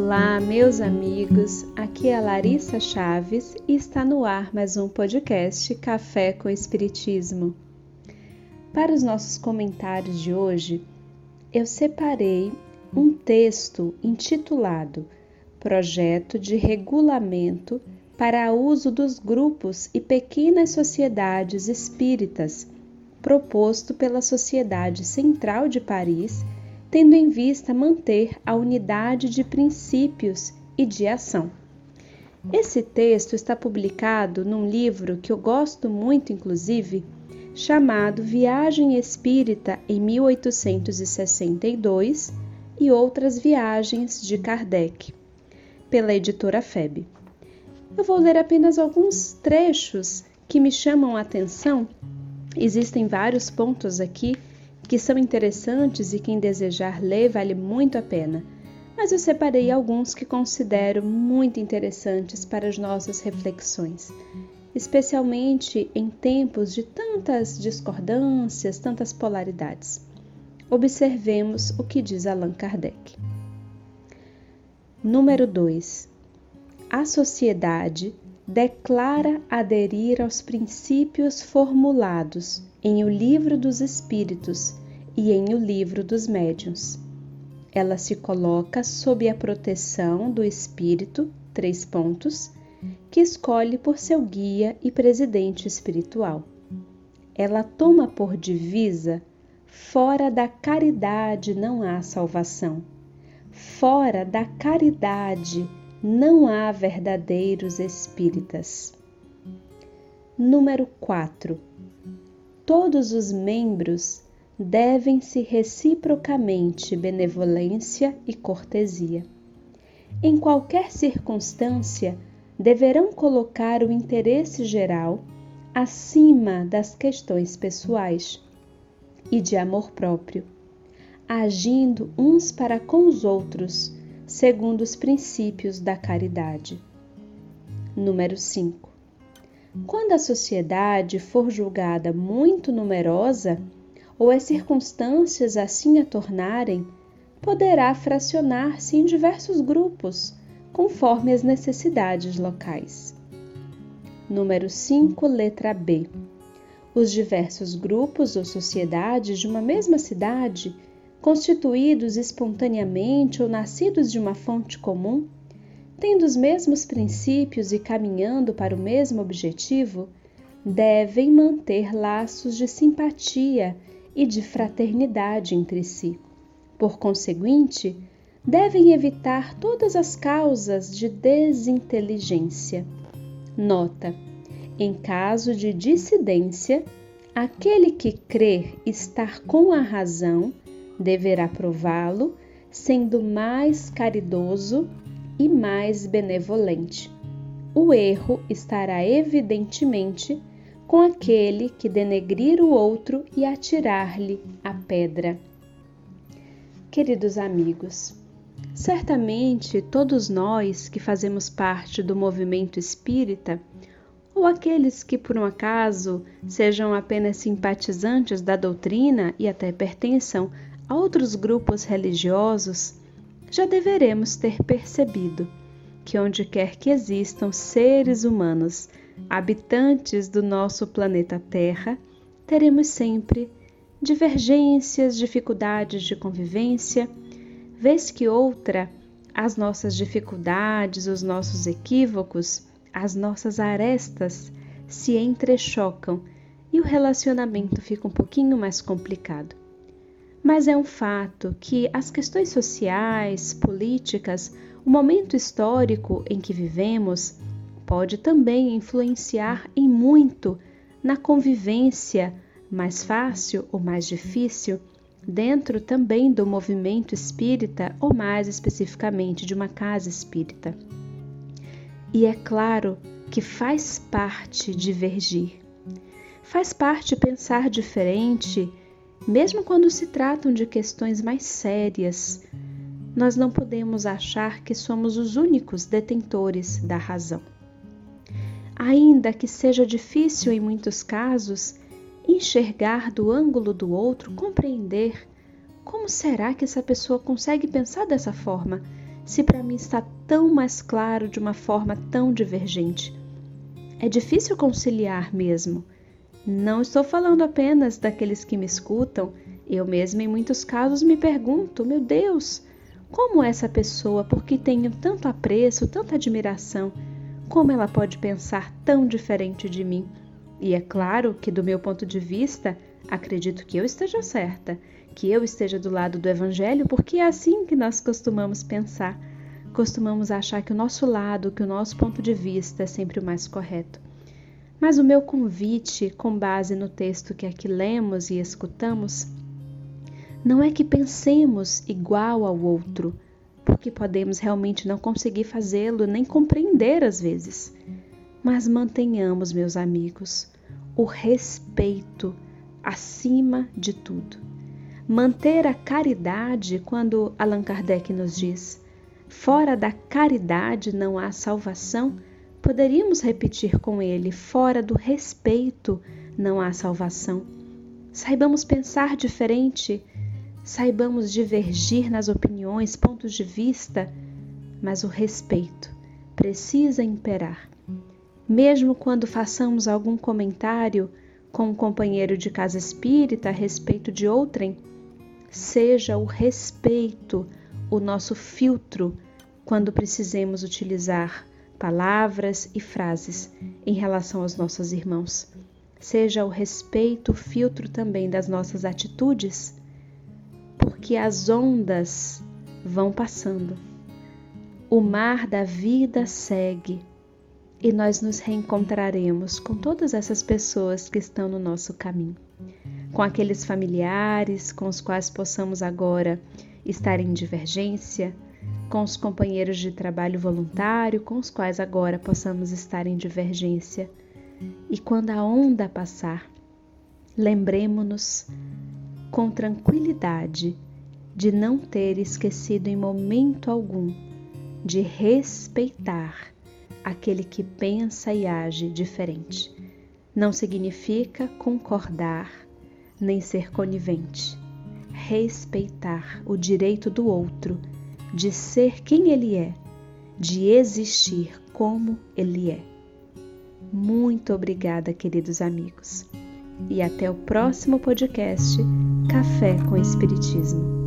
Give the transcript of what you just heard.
Olá, meus amigos. Aqui é Larissa Chaves e está no ar mais um podcast Café com Espiritismo. Para os nossos comentários de hoje, eu separei um texto intitulado Projeto de Regulamento para uso dos grupos e pequenas sociedades espíritas, proposto pela Sociedade Central de Paris tendo em vista manter a unidade de princípios e de ação. Esse texto está publicado num livro que eu gosto muito, inclusive, chamado Viagem Espírita em 1862 e Outras Viagens de Kardec, pela editora FEB. Eu vou ler apenas alguns trechos que me chamam a atenção. Existem vários pontos aqui que são interessantes e quem desejar ler vale muito a pena, mas eu separei alguns que considero muito interessantes para as nossas reflexões, especialmente em tempos de tantas discordâncias, tantas polaridades. Observemos o que diz Allan Kardec. Número 2. A sociedade declara aderir aos princípios formulados em O Livro dos Espíritos e em O Livro dos Médiuns. Ela se coloca sob a proteção do Espírito, três pontos, que escolhe por seu guia e presidente espiritual. Ela toma por divisa: fora da caridade não há salvação. Fora da caridade não há verdadeiros espíritas. Número 4. Todos os membros devem-se reciprocamente benevolência e cortesia. Em qualquer circunstância, deverão colocar o interesse geral acima das questões pessoais e de amor próprio, agindo uns para com os outros segundo os princípios da caridade. Número 5. Quando a sociedade for julgada muito numerosa, ou as circunstâncias assim a tornarem, poderá fracionar-se em diversos grupos, conforme as necessidades locais. Número 5, letra B. Os diversos grupos ou sociedades de uma mesma cidade constituídos espontaneamente ou nascidos de uma fonte comum, tendo os mesmos princípios e caminhando para o mesmo objetivo, devem manter laços de simpatia e de fraternidade entre si. Por conseguinte, devem evitar todas as causas de desinteligência. Nota: em caso de dissidência, aquele que crê estar com a razão deverá prová-lo, sendo mais caridoso e mais benevolente. O erro estará evidentemente com aquele que denegrir o outro e atirar-lhe a pedra. Queridos amigos, certamente todos nós que fazemos parte do movimento espírita, ou aqueles que por um acaso sejam apenas simpatizantes da doutrina e até pertençam a outros grupos religiosos, já deveremos ter percebido que onde quer que existam seres humanos, habitantes do nosso planeta Terra, teremos sempre divergências, dificuldades de convivência, vez que outra, as nossas dificuldades, os nossos equívocos, as nossas arestas se entrechocam e o relacionamento fica um pouquinho mais complicado mas é um fato que as questões sociais, políticas, o momento histórico em que vivemos pode também influenciar em muito na convivência mais fácil ou mais difícil dentro também do movimento espírita ou mais especificamente de uma casa espírita. E é claro que faz parte divergir. Faz parte pensar diferente mesmo quando se tratam de questões mais sérias, nós não podemos achar que somos os únicos detentores da razão. Ainda que seja difícil em muitos casos enxergar do ângulo do outro, compreender como será que essa pessoa consegue pensar dessa forma, se para mim está tão mais claro de uma forma tão divergente? É difícil conciliar mesmo. Não estou falando apenas daqueles que me escutam, eu mesma em muitos casos me pergunto: meu Deus, como essa pessoa, por que tenho tanto apreço, tanta admiração, como ela pode pensar tão diferente de mim? E é claro que, do meu ponto de vista, acredito que eu esteja certa, que eu esteja do lado do Evangelho, porque é assim que nós costumamos pensar. Costumamos achar que o nosso lado, que o nosso ponto de vista é sempre o mais correto. Mas o meu convite, com base no texto que aqui lemos e escutamos, não é que pensemos igual ao outro, porque podemos realmente não conseguir fazê-lo nem compreender às vezes mas mantenhamos, meus amigos, o respeito acima de tudo. Manter a caridade, quando Allan Kardec nos diz, fora da caridade não há salvação, poderíamos repetir com ele, fora do respeito não há salvação. Saibamos pensar diferente, saibamos divergir nas opiniões, pontos de vista, mas o respeito precisa imperar mesmo quando façamos algum comentário com um companheiro de casa espírita a respeito de outrem, seja o respeito o nosso filtro quando precisemos utilizar palavras e frases em relação aos nossos irmãos. Seja o respeito o filtro também das nossas atitudes, porque as ondas vão passando. O mar da vida segue e nós nos reencontraremos com todas essas pessoas que estão no nosso caminho, com aqueles familiares com os quais possamos agora estar em divergência, com os companheiros de trabalho voluntário com os quais agora possamos estar em divergência. E quando a onda passar, lembremos-nos com tranquilidade de não ter esquecido em momento algum de respeitar aquele que pensa e age diferente. Não significa concordar nem ser conivente. Respeitar o direito do outro de ser quem ele é, de existir como ele é. Muito obrigada, queridos amigos. E até o próximo podcast Café com Espiritismo.